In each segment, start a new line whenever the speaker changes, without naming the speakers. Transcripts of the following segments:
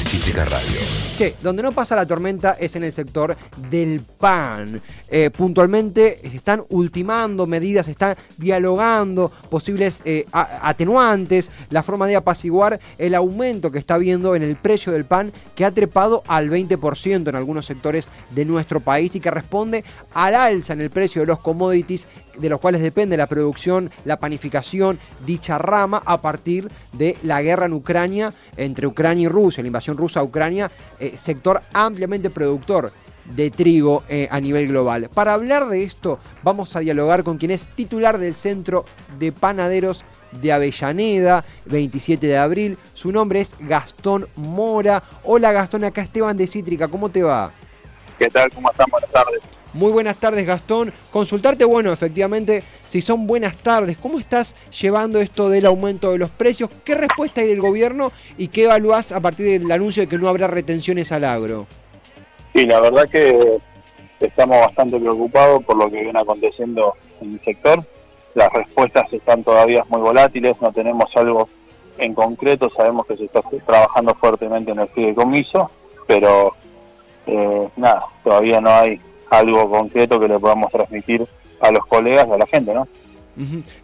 Cítrica Radio.
Che, donde no pasa la tormenta es en el sector del pan. Eh, puntualmente están ultimando medidas, están dialogando posibles eh, atenuantes, la forma de apaciguar el aumento que está habiendo en el precio del pan que ha trepado al 20% en algunos sectores de nuestro país y que responde al alza en el precio de los commodities de los cuales depende la producción, la panificación, dicha rama a partir de la guerra en Ucrania, entre Ucrania y Rusia, la invasión rusa Ucrania, eh, sector ampliamente productor de trigo eh, a nivel global. Para hablar de esto, vamos a dialogar con quien es titular del Centro de Panaderos de Avellaneda, 27 de abril. Su nombre es Gastón Mora. Hola Gastón, acá Esteban de Cítrica, ¿cómo te va?
¿Qué tal? ¿Cómo están? Buenas tardes.
Muy buenas tardes, Gastón. Consultarte, bueno, efectivamente, si son buenas tardes, ¿cómo estás llevando esto del aumento de los precios? ¿Qué respuesta hay del gobierno y qué evaluás a partir del anuncio de que no habrá retenciones al agro?
Sí, la verdad que estamos bastante preocupados por lo que viene aconteciendo en el sector. Las respuestas están todavía muy volátiles, no tenemos algo en concreto, sabemos que se está trabajando fuertemente en el fideicomiso, pero eh, nada, todavía no hay algo concreto que le podamos transmitir a los colegas y a la gente, ¿no?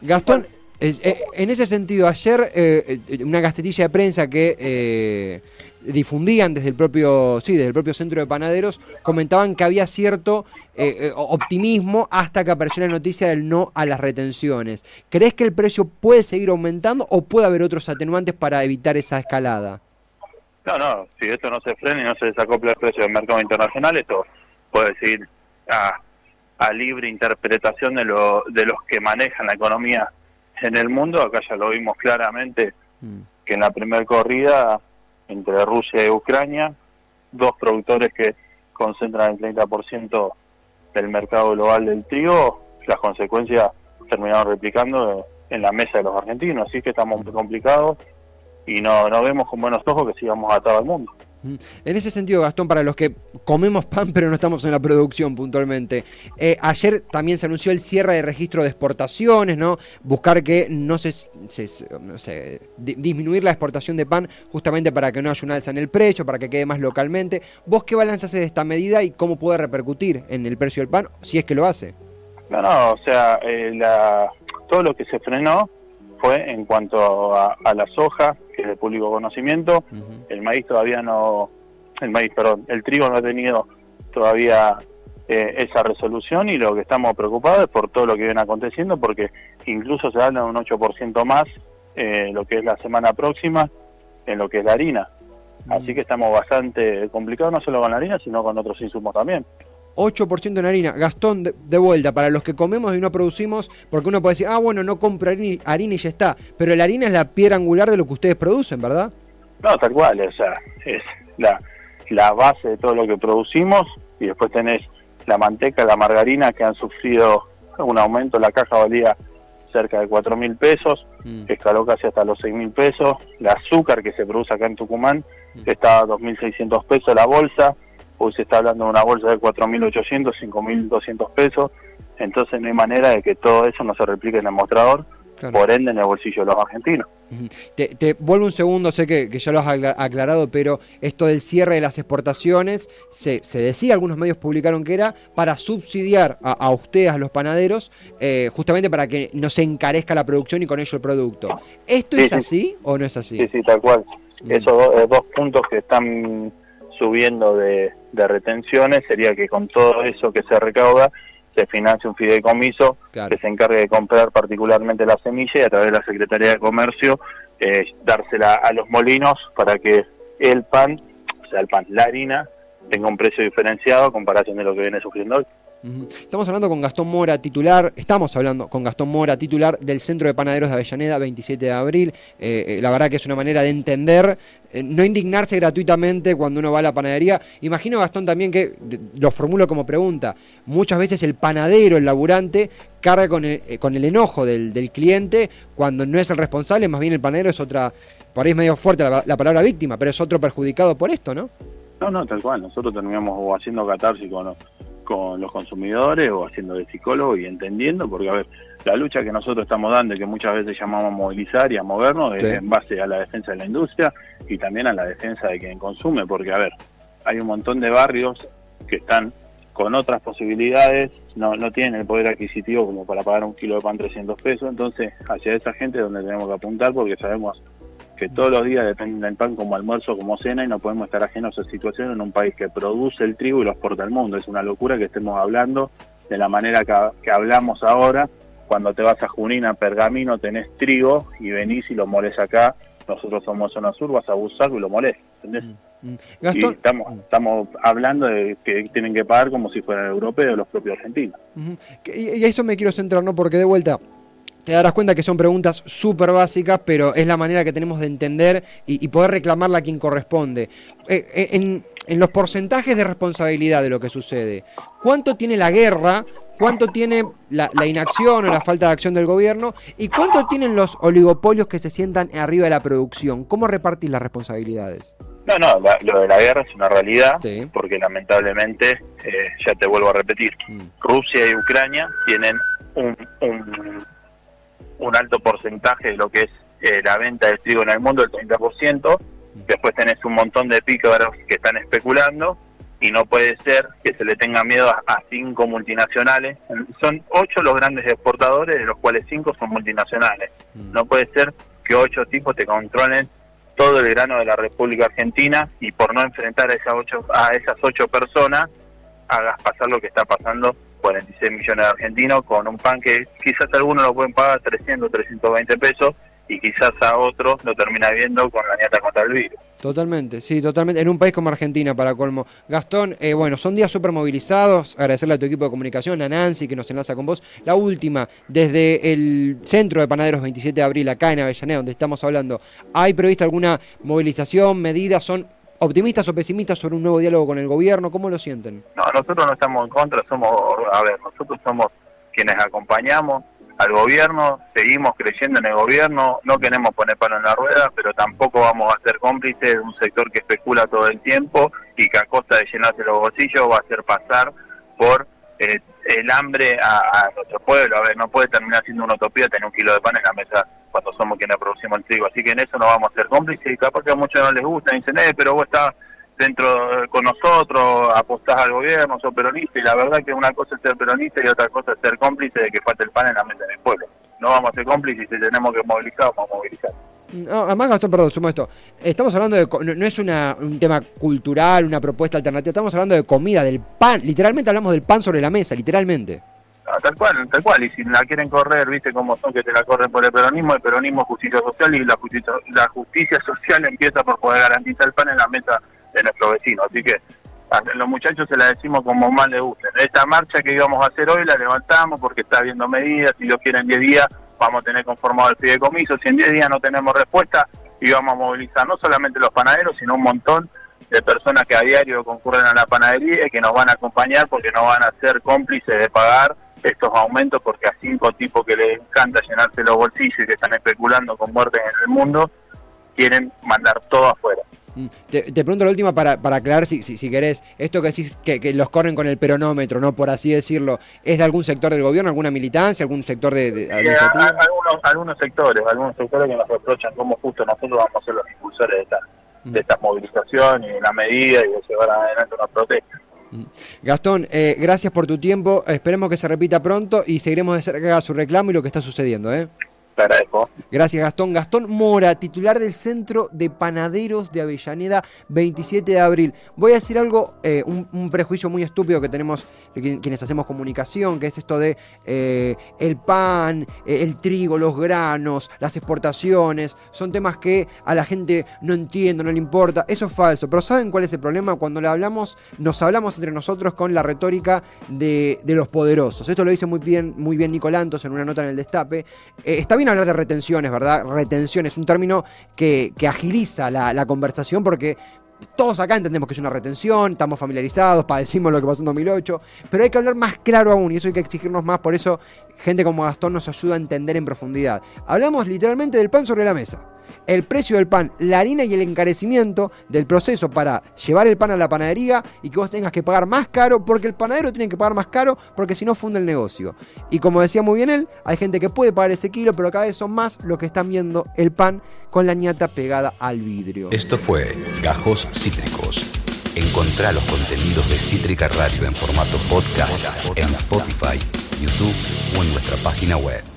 Gastón, eh, en ese sentido, ayer eh, eh, una gastetilla de prensa que eh, difundían desde el propio, sí, desde el propio centro de panaderos, comentaban que había cierto eh, eh, optimismo hasta que apareció la noticia del no a las retenciones. ¿Crees que el precio puede seguir aumentando o puede haber otros atenuantes para evitar esa escalada?
No, no, si esto no se frena y no se desacopla el precio del mercado internacional, esto puede seguir a, a libre interpretación de, lo, de los que manejan la economía en el mundo. Acá ya lo vimos claramente
Mm.
que en la primera corrida entre Rusia y Ucrania, dos productores que concentran el 30% del mercado global del trigo, las consecuencias terminaron replicando en la mesa de los argentinos. Así que estamos muy complicados y no, no vemos con buenos ojos que sigamos atados al mundo.
En ese sentido, Gastón, para los que comemos pan pero no estamos en la producción puntualmente, eh, ayer también se anunció el cierre de registro de exportaciones, ¿no? Buscar que no se, disminuir la exportación de pan justamente para que no haya una alza en el precio, para que quede más localmente. ¿Vos qué balance haces de esta medida y cómo puede repercutir en el precio del pan, si es que lo hace?
No, no, o sea, eh, todo lo que se frenó fue en cuanto a, a la soja, que es de público conocimiento, el maíz todavía no, el maíz, perdón, el trigo no ha tenido todavía eh, esa resolución y lo que estamos preocupados es por todo lo que viene aconteciendo, porque incluso se habla de un 8% más eh, lo que es la semana próxima en lo que es la harina. Así que estamos bastante complicados, no solo con la harina, sino con otros insumos también.
8% en harina. Gastón, de, vuelta, para los que comemos y no producimos, porque uno puede decir, ah, bueno, no compro harina, y ya está. Pero la harina es la piedra angular de lo que ustedes producen, ¿verdad?
No, tal cual, o sea, es la, la base de todo lo que producimos y después tenés la manteca, la margarina que han sufrido un aumento, la caja valía cerca de cuatro mil pesos,
Mm.
escaló casi hasta los seis mil pesos, el azúcar que se produce acá en Tucumán está a 2.600 pesos la bolsa, hoy se está hablando de una bolsa de 4.800, 5.200 pesos, entonces no hay manera de que todo eso no se replique en el mostrador,
Claro.
por ende en el bolsillo de los argentinos.
Te, te vuelvo un segundo, sé que, que ya lo has acla- aclarado, pero esto del cierre de las exportaciones, se, se decía, algunos medios publicaron que era para subsidiar a, a ustedes, a los panaderos, eh, justamente para que no se encarezca la producción y con ello el producto. ¿Esto
Sí,
es
sí.
así o no es así?
Sí, sí, tal cual.
Mm.
Esos eh, dos puntos que están subiendo de, de retenciones sería que con todo eso que se recauda se financie un fideicomiso
Claro.
que se encargue de comprar particularmente la semilla y a través de la Secretaría de Comercio eh, dársela a los molinos para que el pan, o sea, el pan, la harina, tenga un precio diferenciado a comparación de lo que viene sufriendo hoy.
Estamos hablando con Gastón Mora, titular, estamos hablando con Gastón Mora, titular del Centro de Panaderos de Avellaneda, 27 de abril. Eh, eh, la verdad que es una manera de entender, eh, no indignarse gratuitamente cuando uno va a la panadería. Imagino, Gastón, también que, de- lo formulo como pregunta, muchas veces el panadero, el laburante, carga con el, con el enojo del, del cliente cuando no es el responsable, más bien el panadero es otra, por ahí es medio fuerte la, la palabra víctima, pero es otro perjudicado por esto, ¿no?
No, no, tal cual. Nosotros terminamos haciendo catarsis con, los- con los consumidores o haciendo de psicólogo y entendiendo, porque a ver, la lucha que nosotros estamos dando y que muchas veces llamamos a movilizar y a movernos
Sí.
es en base a la defensa de la industria y también a la defensa de quien consume, porque a ver, hay un montón de barrios que están con otras posibilidades, no, no tienen el poder adquisitivo como para pagar un kilo de pan 300 pesos, entonces hacia esa gente es donde tenemos que apuntar porque sabemos que todos los días dependen del pan como almuerzo, como cena y no podemos estar ajenos a esa situación en un país que produce el trigo y lo exporta al mundo. Es una locura que estemos hablando de la manera que, que hablamos ahora, cuando te vas a Junín, a Pergamino, tenés trigo y venís y lo molés acá, nosotros somos zona sur, vas a Busaco y lo molés, ¿entendés?
Mm.
Y
Gastón,
estamos, estamos hablando de que tienen que pagar como si fueran europeos los propios argentinos.
Y y a eso me quiero centrar, ¿no? Porque de vuelta. Te darás cuenta que son preguntas súper básicas, pero es la manera que tenemos de entender y, y poder reclamarla a quien corresponde. Eh, eh, en, en los porcentajes de responsabilidad de lo que sucede, ¿cuánto tiene la guerra? ¿Cuánto tiene la, la inacción o la falta de acción del gobierno? ¿Y cuánto tienen los oligopolios que se sientan arriba de la producción? ¿Cómo repartís las responsabilidades?
No, no, la- lo de la guerra es una realidad,
Sí.
porque lamentablemente, eh, ya te vuelvo a repetir,
Mm.
Rusia y Ucrania tienen un, un, un alto porcentaje de lo que es eh, la venta de trigo en el mundo, el 30%. Después tenés un montón de pícaros que están especulando y no puede ser que se le tenga miedo a, a cinco multinacionales. Son ocho los grandes exportadores, de los cuales cinco son multinacionales.
Mm.
No puede ser que ocho tipos te controlen todo el grano de la República Argentina y por no enfrentar a esas ocho, a esas ocho personas hagas pasar lo que está pasando 46 millones de argentinos con un pan que quizás algunos lo pueden pagar 300, 320 pesos y quizás a otros lo termina viendo con la nieta contra el virus.
Totalmente, sí, totalmente. En un país como Argentina, para colmo. Gastón, eh, bueno, son días súper movilizados. Agradecerle a tu equipo de comunicación, a Nancy, que nos enlaza con vos. La última, desde el centro de Panaderos 27 de abril, acá en Avellaneda, donde estamos hablando, ¿hay prevista alguna movilización, medidas? ¿Son optimistas o pesimistas sobre un nuevo diálogo con el gobierno? ¿Cómo lo sienten?
No, nosotros no estamos en contra, somos, a ver, nosotros somos quienes acompañamos al gobierno, seguimos creyendo en el gobierno, no queremos poner palo en la rueda, pero tampoco vamos a ser cómplices de un sector que especula todo el tiempo y que a costa de llenarse los bolsillos va a hacer pasar por eh, el hambre a, a nuestro pueblo. A ver, no puede terminar siendo una utopía tener un kilo de pan en la mesa cuando somos quienes producimos el trigo. Así que en eso no vamos a ser cómplices y capaz que a muchos no les gusta, dicen, eh, pero vos estás dentro con nosotros, apostás al gobierno, sos peronista, y la verdad que una cosa es ser peronista y otra cosa es ser cómplice de que falte el pan en la mesa del pueblo. No vamos a ser cómplices y si tenemos que movilizar, vamos a movilizar.
No, además, Gastón, perdón, sumo esto. Estamos hablando de. No, no es una, un tema cultural, una propuesta alternativa. Estamos hablando de comida, del pan. Literalmente hablamos del pan sobre la mesa, literalmente.
Ah, tal cual, tal cual. Y si la quieren correr, viste cómo son que te la corren por el peronismo, el peronismo es justicia social y la justicia, la justicia social empieza por poder garantizar el pan en la mesa de nuestro vecino. Así que a los muchachos se la decimos como más les guste. Esta marcha que íbamos a hacer hoy la levantamos porque está habiendo medidas. Si Dios quiere en 10 días vamos a tener conformado el fideicomiso. Si en 10 días no tenemos respuesta, y vamos a movilizar no solamente los panaderos, sino un montón de personas que a diario concurren a la panadería y que nos van a acompañar porque no van a ser cómplices de pagar estos aumentos porque a cinco tipos que les encanta llenarse los bolsillos y que están especulando con muertes en el mundo, quieren mandar todo afuera.
Mm. Te, te pregunto la última para, para aclarar si, si, si querés. Esto que decís que, que los corren con el peronómetro, ¿no? Por así decirlo. ¿Es de algún sector del gobierno, alguna militancia, algún sector de, de
Y, a-
administrativo?
a- algunos, algunos sectores, algunos sectores que nos reprochan como justo nosotros vamos a ser los impulsores de esta, de esta movilización y de la medida y de llevar adelante una protesta.
Gastón, eh, gracias por tu tiempo. Esperemos que se repita pronto y seguiremos de cerca su reclamo y lo que está sucediendo, ¿eh?
Te agradezco.
Gracias, Gastón. Gastón Mora, titular del Centro de Panaderos de Avellaneda, 27 de abril. Voy a decir algo, eh, un, prejuicio muy estúpido que tenemos qui- quienes hacemos comunicación, que es esto de eh, el pan, eh, el trigo, los granos, las exportaciones. Son temas que a la gente no entiende, no le importa. Eso es falso. Pero ¿saben cuál es el problema? Cuando le hablamos, nos hablamos entre nosotros con la retórica de, los poderosos. Esto lo dice muy bien, muy bien Nicolantos en una nota en el Destape. Está bien hablar de retenciones, ¿verdad? Retención es un término que, que agiliza la, la conversación porque todos acá entendemos que es una retención, estamos familiarizados, padecimos lo que pasó en 2008, pero hay que hablar más claro aún y eso hay que exigirnos más, por eso gente como Gastón nos ayuda a entender en profundidad. Hablamos literalmente del pan sobre la mesa. El precio del pan, la harina y el encarecimiento del proceso para llevar el pan a la panadería y que vos tengas que pagar más caro porque el panadero tiene que pagar más caro porque si no funde el negocio. Y como decía muy bien él, hay gente que puede pagar ese kilo, pero cada vez son más los que están viendo el pan con la ñata pegada al vidrio.
Esto fue Gajos Cítricos. Encontrá los contenidos de Cítrica Radio en formato podcast en Spotify, YouTube o en nuestra página web.